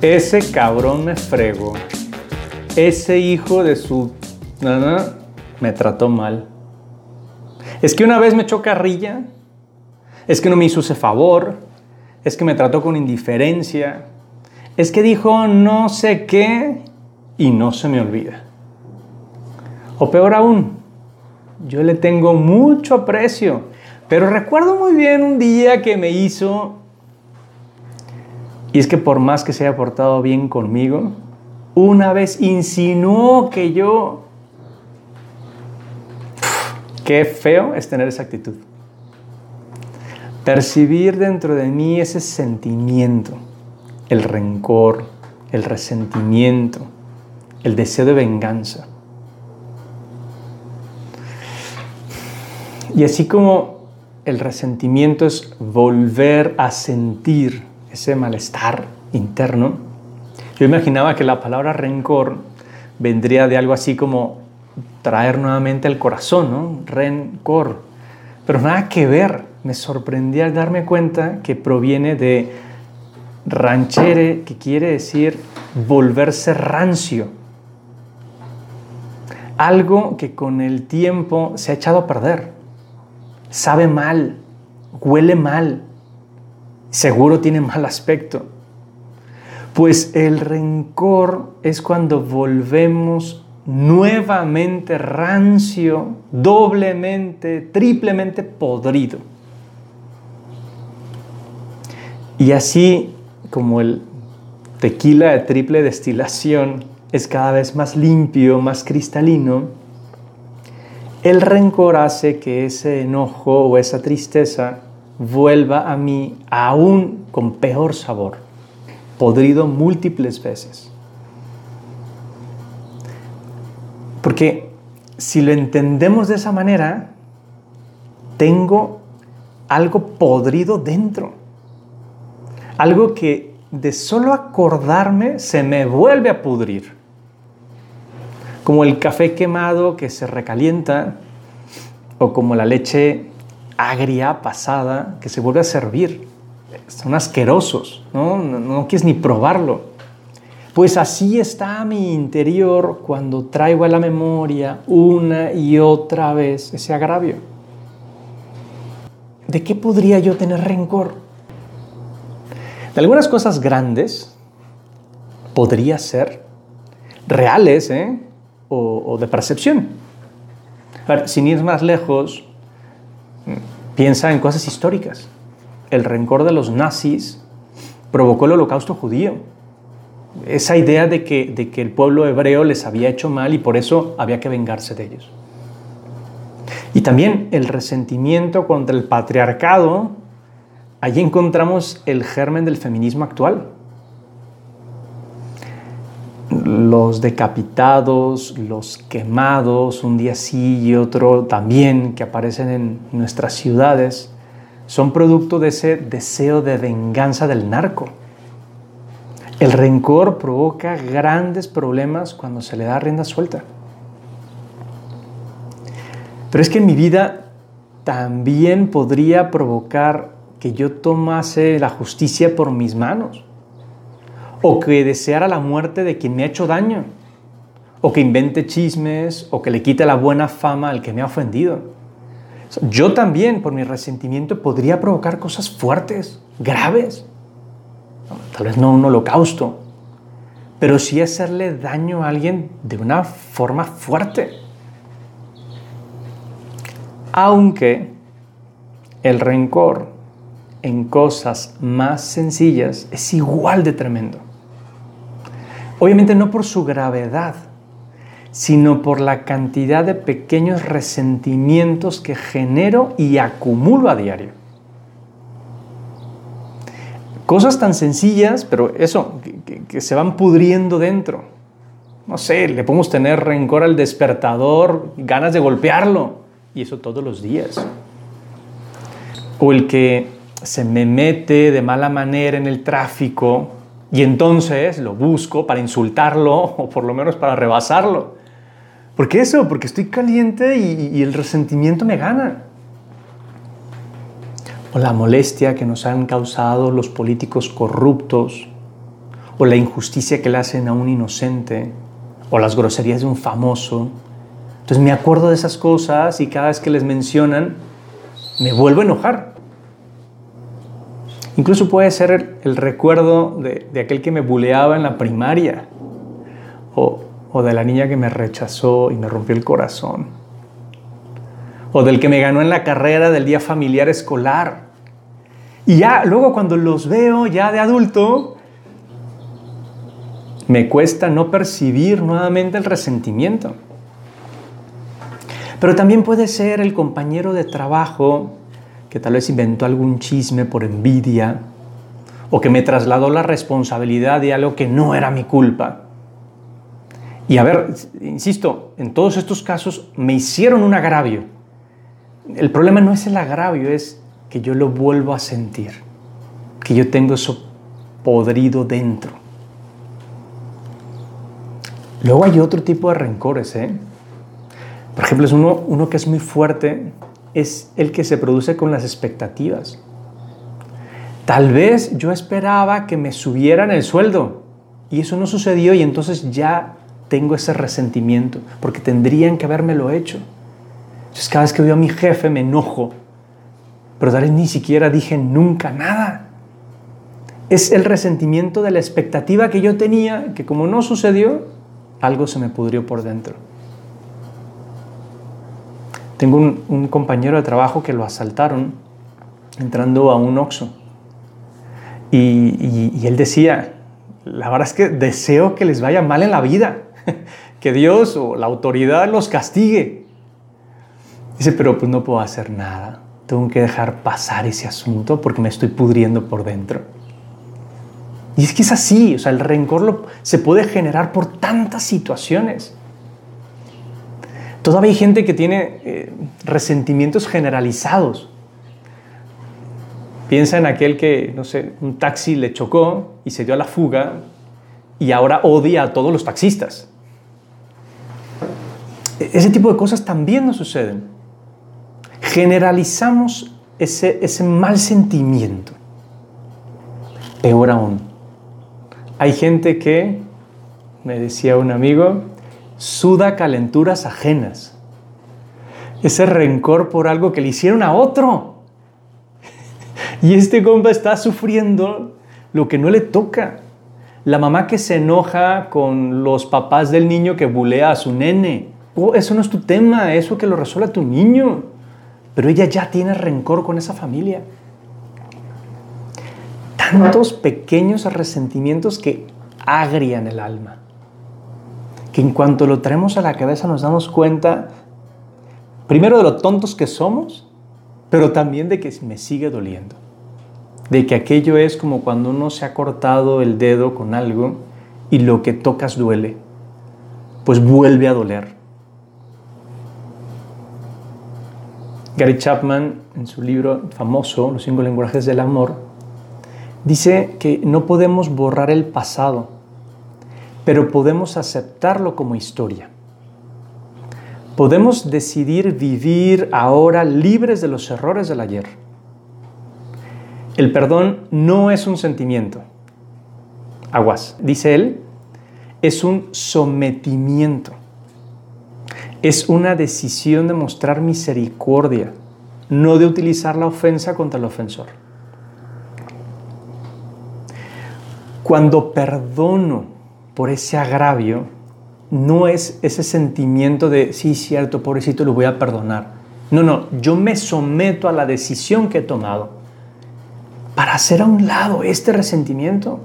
Ese cabrón me fregó. Ese hijo de su... me trató mal. Es que una vez me echó carrilla. Es que no me hizo ese favor. Es que me trató con indiferencia. Es que dijo no sé qué y no se me olvida. O peor aún, yo le tengo mucho aprecio, pero recuerdo muy bien un día que me hizo, y es que por más que se haya portado bien conmigo, una vez insinuó que yo... Qué feo es tener esa actitud. Percibir dentro de mí ese sentimiento, el rencor, el resentimiento, el deseo de venganza. Y así como el resentimiento es volver a sentir ese malestar interno, yo imaginaba que la palabra rencor vendría de algo así como traer nuevamente el corazón, ¿no? Rencor. Pero nada que ver. Me sorprendí al darme cuenta que proviene de ranchere, que quiere decir volverse rancio. Algo que con el tiempo se ha echado a perder sabe mal, huele mal, seguro tiene mal aspecto. Pues el rencor es cuando volvemos nuevamente rancio, doblemente, triplemente podrido. Y así como el tequila de triple destilación es cada vez más limpio, más cristalino, el rencor hace que ese enojo o esa tristeza vuelva a mí aún con peor sabor, podrido múltiples veces. Porque si lo entendemos de esa manera, tengo algo podrido dentro. Algo que de solo acordarme se me vuelve a pudrir como el café quemado que se recalienta o como la leche agria pasada que se vuelve a servir. Son asquerosos, ¿no? No, quieres ni probarlo. Pues así está mi interior cuando traigo a la memoria una y otra vez ese agravio. ¿De qué podría yo tener rencor? De algunas cosas grandes podría ser reales, ¿eh? o, de percepción. sin ir más lejos, piensa en cosas históricas. El rencor de los nazis provocó el holocausto judío. Esa idea de que, de que el pueblo hebreo les había hecho mal y por eso había que vengarse de ellos. Y también el resentimiento contra el patriarcado. Allí encontramos el germen del feminismo actual los decapitados, los quemados, un día sí y otro también, que aparecen en nuestras ciudades, son producto de ese deseo de venganza del narco. El rencor provoca grandes problemas cuando se le da rienda suelta. Pero es que en mi vida también podría provocar que yo tomase la justicia por mis manos o que deseara la muerte de quien me ha hecho daño, o que invente chismes, o que le quite la buena fama al que me ha ofendido. Yo también, por mi resentimiento, podría provocar cosas fuertes, graves. Tal vez no un holocausto, pero sí hacerle daño a alguien de una forma fuerte. Aunque el rencor en cosas más sencillas es igual de tremendo. Obviamente no por su gravedad, sino por la cantidad de pequeños resentimientos que genero y acumulo a diario. Cosas tan sencillas, pero eso, que, se van pudriendo dentro. No sé, le podemos tener rencor al despertador, ganas de golpearlo, y eso todos los días. O el que se me mete de mala manera en el tráfico y entonces lo busco para insultarlo o por lo menos para rebasarlo. ¿Por qué eso? Porque estoy caliente y, el resentimiento me gana. O la molestia que nos han causado los políticos corruptos. o la injusticia que le hacen a un inocente, o las groserías de un famoso. Entonces me acuerdo de esas cosas y cada vez que les mencionan, me vuelvo a enojar. Incluso puede ser el, recuerdo de, aquel que me buleaba en la primaria, o, o de la niña que me rechazó y me rompió el corazón, o del que me ganó en la carrera del día familiar escolar. Y ya luego cuando los veo ya de adulto, me cuesta no percibir nuevamente el resentimiento. Pero también puede ser el compañero de trabajo que tal vez inventó algún chisme por envidia o que me trasladó la responsabilidad de algo que no era mi culpa. Y a ver, insisto, en todos estos casos me hicieron un agravio. El problema no es el agravio, es que yo lo vuelvo a sentir, que yo tengo eso podrido dentro. Luego hay otro tipo de rencores, ¿eh? Por ejemplo, es uno, uno que es muy fuerte, es el que se produce con las expectativas. Tal vez yo esperaba que me subieran el sueldo y eso no sucedió y entonces ya tengo ese resentimiento porque tendrían que habérmelo hecho. Entonces cada vez que veo a mi jefe me enojo, pero tal vez ni siquiera dije nunca nada. Es el resentimiento de la expectativa que yo tenía, que como no sucedió, algo se me pudrió por dentro. Tengo un, compañero de trabajo que lo asaltaron entrando a un Oxxo. Y, él decía, la verdad es que deseo que les vaya mal en la vida, que Dios o la autoridad los castigue. Dice, pero pues no puedo hacer nada, tengo que dejar pasar ese asunto porque me estoy pudriendo por dentro. Y es que es así, o sea, el rencor se puede generar por tantas situaciones. Todavía hay gente que tiene eh, resentimientos generalizados. Piensa en aquel que, no sé, un taxi le chocó y se dio a la fuga y ahora odia a todos los taxistas. E-, ese tipo de cosas también nos suceden. Generalizamos ese, ese mal sentimiento. Peor aún, hay gente que, me decía un amigo, suda calenturas ajenas. Ese rencor por algo que le hicieron a otro. Y este compa está sufriendo lo que no le toca. La mamá que se enoja con los papás del niño que bulea a su nene. Oh, eso no es tu tema, eso que lo resuelva tu niño. Pero ella ya tiene rencor con esa familia tantos pequeños resentimientos que agrian el alma, que en cuanto lo traemos a la cabeza nos damos cuenta, primero de lo tontos que somos, pero también de que me sigue doliendo, de que aquello es como cuando uno se ha cortado el dedo con algo y lo que tocas duele, pues vuelve a doler. Gary Chapman, en su libro famoso, Los cinco lenguajes del amor, Dice que no podemos borrar el pasado, pero podemos aceptarlo como historia. Podemos decidir vivir ahora libres de los errores del ayer. El perdón no es un sentimiento. Aguas, dice él, es un sometimiento. Es una decisión de mostrar misericordia, no de utilizar la ofensa contra el ofensor. Cuando perdono por ese agravio, no es ese sentimiento de, sí, cierto, pobrecito, lo voy a perdonar. No, no, yo me someto a la decisión que he tomado para hacer a un lado este resentimiento,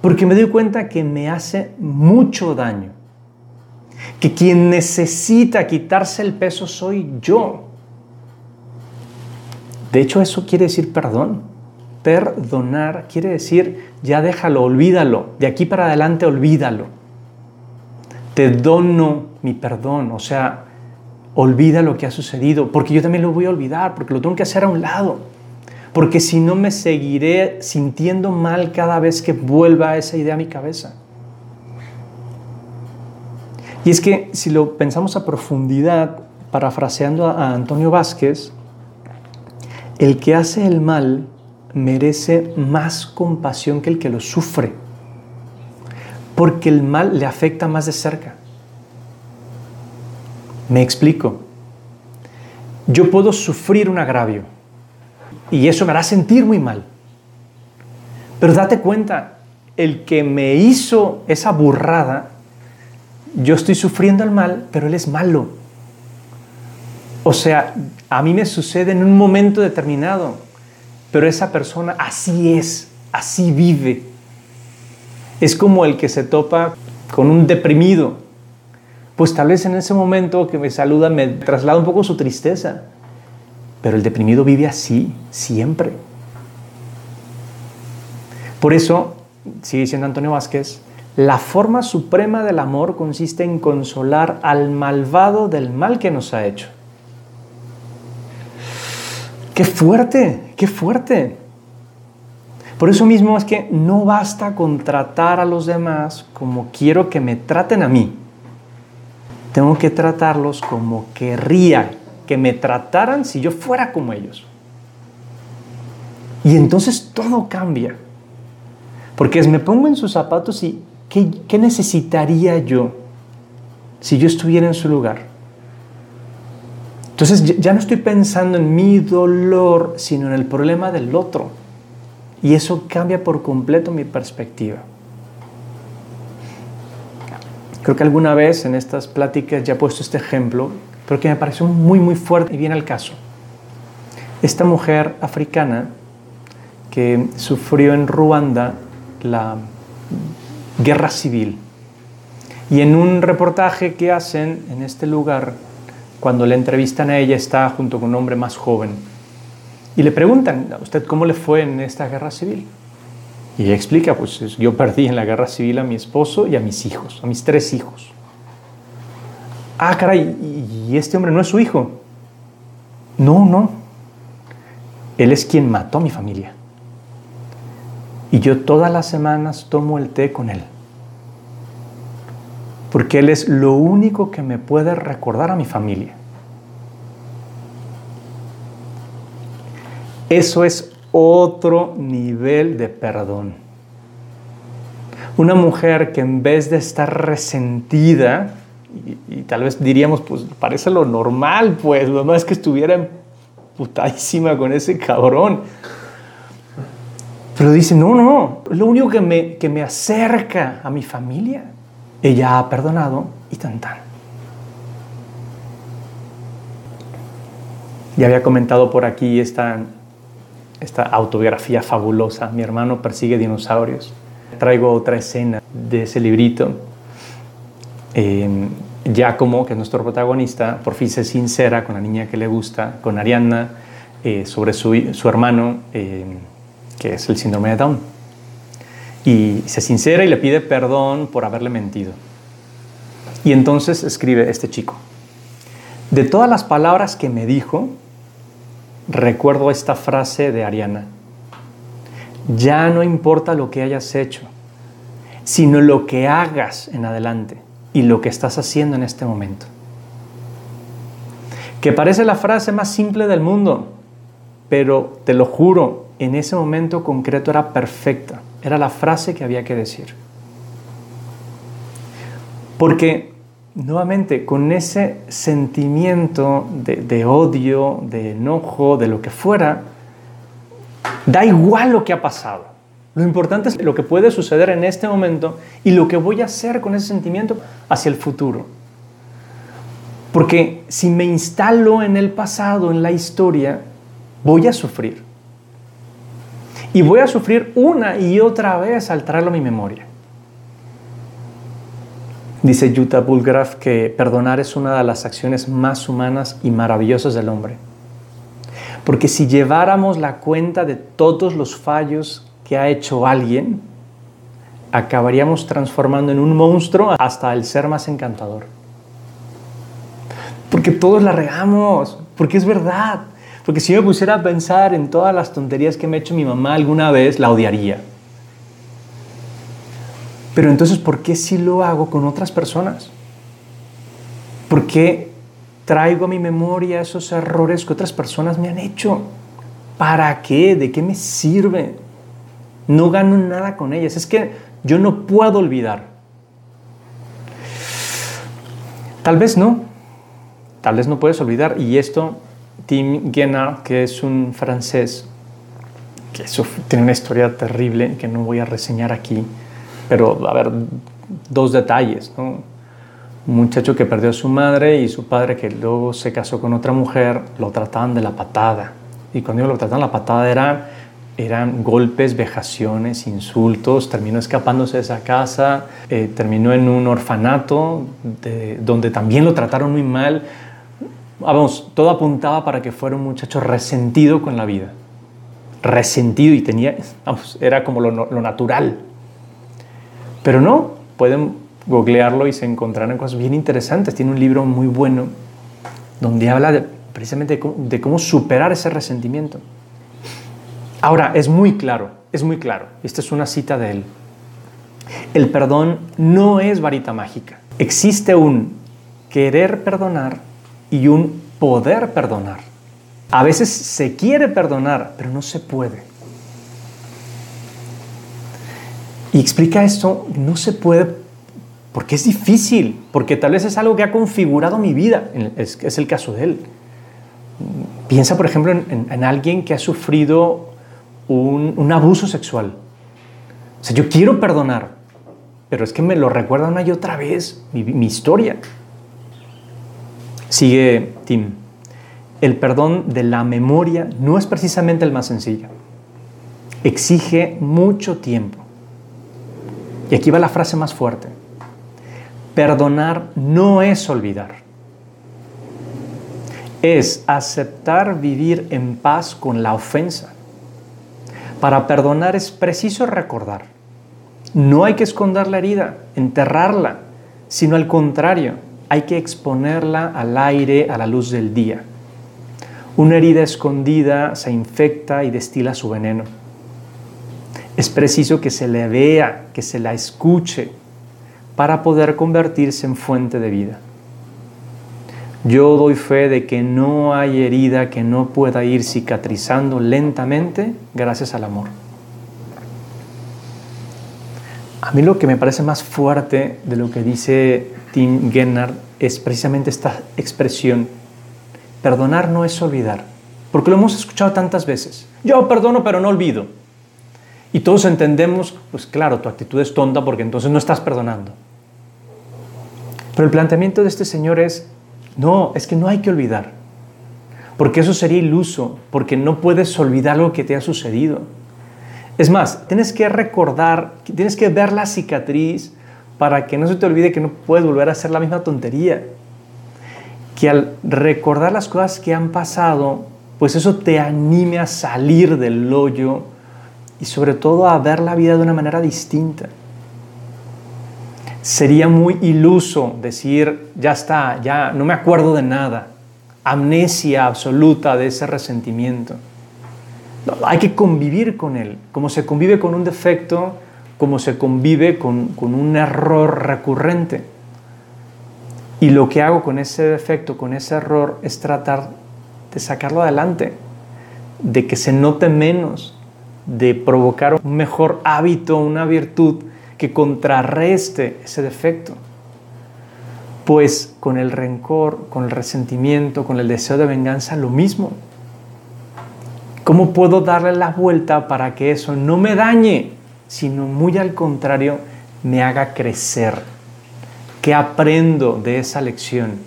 porque me doy cuenta que me hace mucho daño, que quien necesita quitarse el peso soy yo. De hecho, eso quiere decir perdón. Perdonar quiere decir, ya déjalo, olvídalo, de aquí para adelante olvídalo. Te dono mi perdón, o sea, olvida lo que ha sucedido, porque yo también lo voy a olvidar, porque lo tengo que hacer a un lado, porque si no me seguiré sintiendo mal cada vez que vuelva esa idea a mi cabeza. Y es que si lo pensamos a profundidad, parafraseando a Antonio Vázquez, el que hace el mal merece más compasión que el que lo sufre. Porque el mal le afecta más de cerca. Me explico. Yo puedo sufrir un agravio y eso me hará sentir muy mal. Pero date cuenta, el que me hizo esa burrada, yo estoy sufriendo el mal, pero él es malo. O sea, a mí me sucede en un momento determinado, pero esa persona así es, así vive. Es como el que se topa con un deprimido. Pues tal vez en ese momento que me saluda me traslada un poco su tristeza, pero el deprimido vive así, siempre. Por eso, sigue diciendo Antonio Vázquez, la forma suprema del amor consiste en consolar al malvado del mal que nos ha hecho. ¡Qué fuerte! ¡Qué fuerte! Por eso mismo es que no basta con tratar a los demás como quiero que me traten a mí. Tengo que tratarlos como querría que me trataran si yo fuera como ellos. Y entonces todo cambia. Porque me pongo en sus zapatos y ¿qué, ¿qué, necesitaría yo si yo estuviera en su lugar? Entonces ya no estoy pensando en mi dolor, sino en el problema del otro. Y eso cambia por completo mi perspectiva. Creo que alguna vez en estas pláticas ya he puesto este ejemplo pero que me pareció muy, muy fuerte y viene al caso. Esta mujer africana que sufrió en Ruanda la guerra civil. Y en un reportaje que hacen en este lugar, cuando le entrevistan a ella, está junto con un hombre más joven. Y le preguntan, ¿a usted cómo le fue en esta guerra civil? Y ella explica, pues yo perdí en la guerra civil a mi esposo y a mis hijos, a mis tres hijos ah, caray, y este hombre no es su hijo. No, no. Él es quien mató a mi familia. Y yo todas las semanas tomo el té con él. Porque él es lo único que me puede recordar a mi familia. Eso es otro nivel de perdón. Una mujer que en vez de estar resentida, y, tal vez diríamos, pues parece lo normal, pues, no es que estuviera putadísima con ese cabrón. Pero dice, no, no, lo único que me, que me acerca a mi familia. Ella ha perdonado y tan tan. Ya había comentado por aquí esta, esta autobiografía fabulosa, Mi hermano persigue dinosaurios. Traigo otra escena de ese librito eh, Giacomo, que es nuestro protagonista, por fin se sincera con la niña que le gusta, con Arianna, eh, sobre su, hermano, eh, que es el síndrome de Down. Y se sincera y le pide perdón por haberle mentido. Y entonces escribe este chico, de todas las palabras que me dijo, recuerdo esta frase de Ariana, ya no importa lo que hayas hecho, sino lo que hagas en adelante y lo que estás haciendo en este momento. Que parece la frase más simple del mundo, pero te lo juro, en ese momento concreto era perfecta. Era la frase que había que decir. Porque, nuevamente, con ese sentimiento de, de odio, de enojo, de lo que fuera, da igual lo que ha pasado. Lo importante es lo que puede suceder en este momento y lo que voy a hacer con ese sentimiento hacia el futuro. Porque si me instalo en el pasado, en la historia, voy a sufrir. Y voy a sufrir una y otra vez al traerlo a mi memoria. Dice Jutta Bulgraf que perdonar es una de las acciones más humanas y maravillosas del hombre. Porque si lleváramos la cuenta de todos los fallos que ha hecho alguien, acabaríamos transformando en un monstruo hasta el ser más encantador. Porque todos la regamos, porque es verdad. Porque si me pusiera a pensar en todas las tonterías que me ha hecho mi mamá alguna vez, la odiaría. Pero entonces, ¿por qué si lo hago con otras personas? ¿Por qué traigo a mi memoria esos errores que otras personas me han hecho? ¿Para qué? ¿De qué me sirve? No gano nada con ellas. Es que yo no puedo olvidar. Tal vez no. Tal vez no puedes olvidar. Y esto Tim Guénard, que es un francés, que tiene una historia terrible que no voy a reseñar aquí, pero a ver, dos detalles. Un muchacho que perdió a su madre y su padre que luego se casó con otra mujer, lo trataban de la patada. Y cuando lo trataban de la patada eran, eran golpes, vejaciones, insultos. Terminó escapándose de esa casa, eh, terminó en un orfanato donde también lo trataron muy mal. Vamos, todo apuntaba para que fuera un muchacho resentido con la vida. Resentido y tenía, vamos, era como lo, natural. Pero no, pueden googlearlo y se encontrarán cosas bien interesantes. Tiene un libro muy bueno donde habla precisamente de cómo, superar ese resentimiento. Ahora, es muy claro, es muy claro. Esta es una cita de él. El perdón no es varita mágica. Existe un querer perdonar y un poder perdonar. A veces se quiere perdonar, pero no se puede. Y explica esto, no se puede porque es difícil, porque tal vez es algo que ha configurado mi vida, es, el caso de él. Piensa, por ejemplo, en, alguien que ha sufrido un, abuso sexual. O sea, yo quiero perdonar, pero es que me lo recuerda una y otra vez mi historia. Sigue Tim. El perdón de la memoria no es precisamente el más sencillo. Exige mucho tiempo y aquí va la frase más fuerte. Perdonar no es olvidar. Es aceptar vivir en paz con la ofensa. Para perdonar es preciso recordar. No hay que esconder la herida, enterrarla, sino al contrario, hay que exponerla al aire, a la luz del día. Una herida escondida se infecta y destila su veneno. Es preciso que se le vea, que se la escuche, para poder convertirse en fuente de vida. Yo doy fe de que no hay herida que no pueda ir cicatrizando lentamente gracias al amor. A mí lo que me parece más fuerte de lo que dice Tim Gennard es precisamente esta expresión. Perdonar no es olvidar, porque lo hemos escuchado tantas veces. Yo perdono pero no olvido. Y todos entendemos, pues claro, tu actitud es tonta porque entonces no estás perdonando. Pero el planteamiento de este Señor es, no, es que no hay que olvidar. Porque eso sería iluso, porque no puedes olvidar lo que te ha sucedido. Es más, tienes que recordar, tienes que ver la cicatriz para que no se te olvide que no puedes volver a hacer la misma tontería. Que al recordar las cosas que han pasado, pues eso te anime a salir del hoyo y sobre todo a ver la vida de una manera distinta. Sería muy iluso decir, ya está, ya no me acuerdo de nada, amnesia absoluta de ese resentimiento. hay que convivir con él, como se convive con un defecto, como se convive con, con un error recurrente. Y lo que hago con ese defecto, con ese error, es tratar de sacarlo adelante, de que se note menos, de provocar un mejor hábito, una virtud que contrarreste ese defecto. Pues con el rencor, con el resentimiento, con el deseo de venganza, lo mismo. ¿Cómo puedo darle la vuelta para que eso no me dañe, sino muy al contrario, me haga crecer? ¿Qué aprendo de esa lección?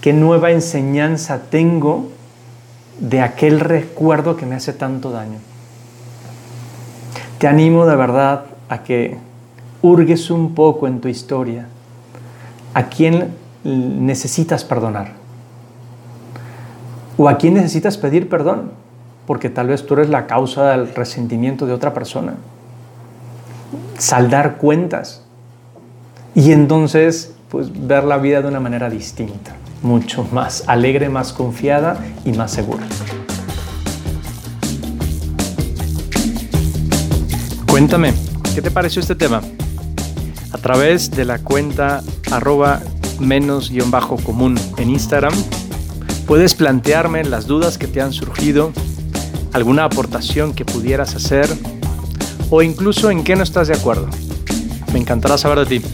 ¿Qué nueva enseñanza tengo de aquel recuerdo que me hace tanto daño? Te animo de verdad a que hurgues un poco en tu historia. ¿A quién necesitas perdonar? ¿O a quién necesitas pedir perdón? Porque tal vez tú eres la causa del resentimiento de otra persona. Saldar cuentas. Y entonces, pues ver la vida de una manera distinta, mucho más alegre, más confiada y más segura. Cuéntame, ¿qué te pareció este tema? A través de la cuenta arroba menos guion bajo común en Instagram, puedes plantearme las dudas que te han surgido, alguna aportación que pudieras hacer o incluso en qué no estás de acuerdo. Me encantará saber de ti.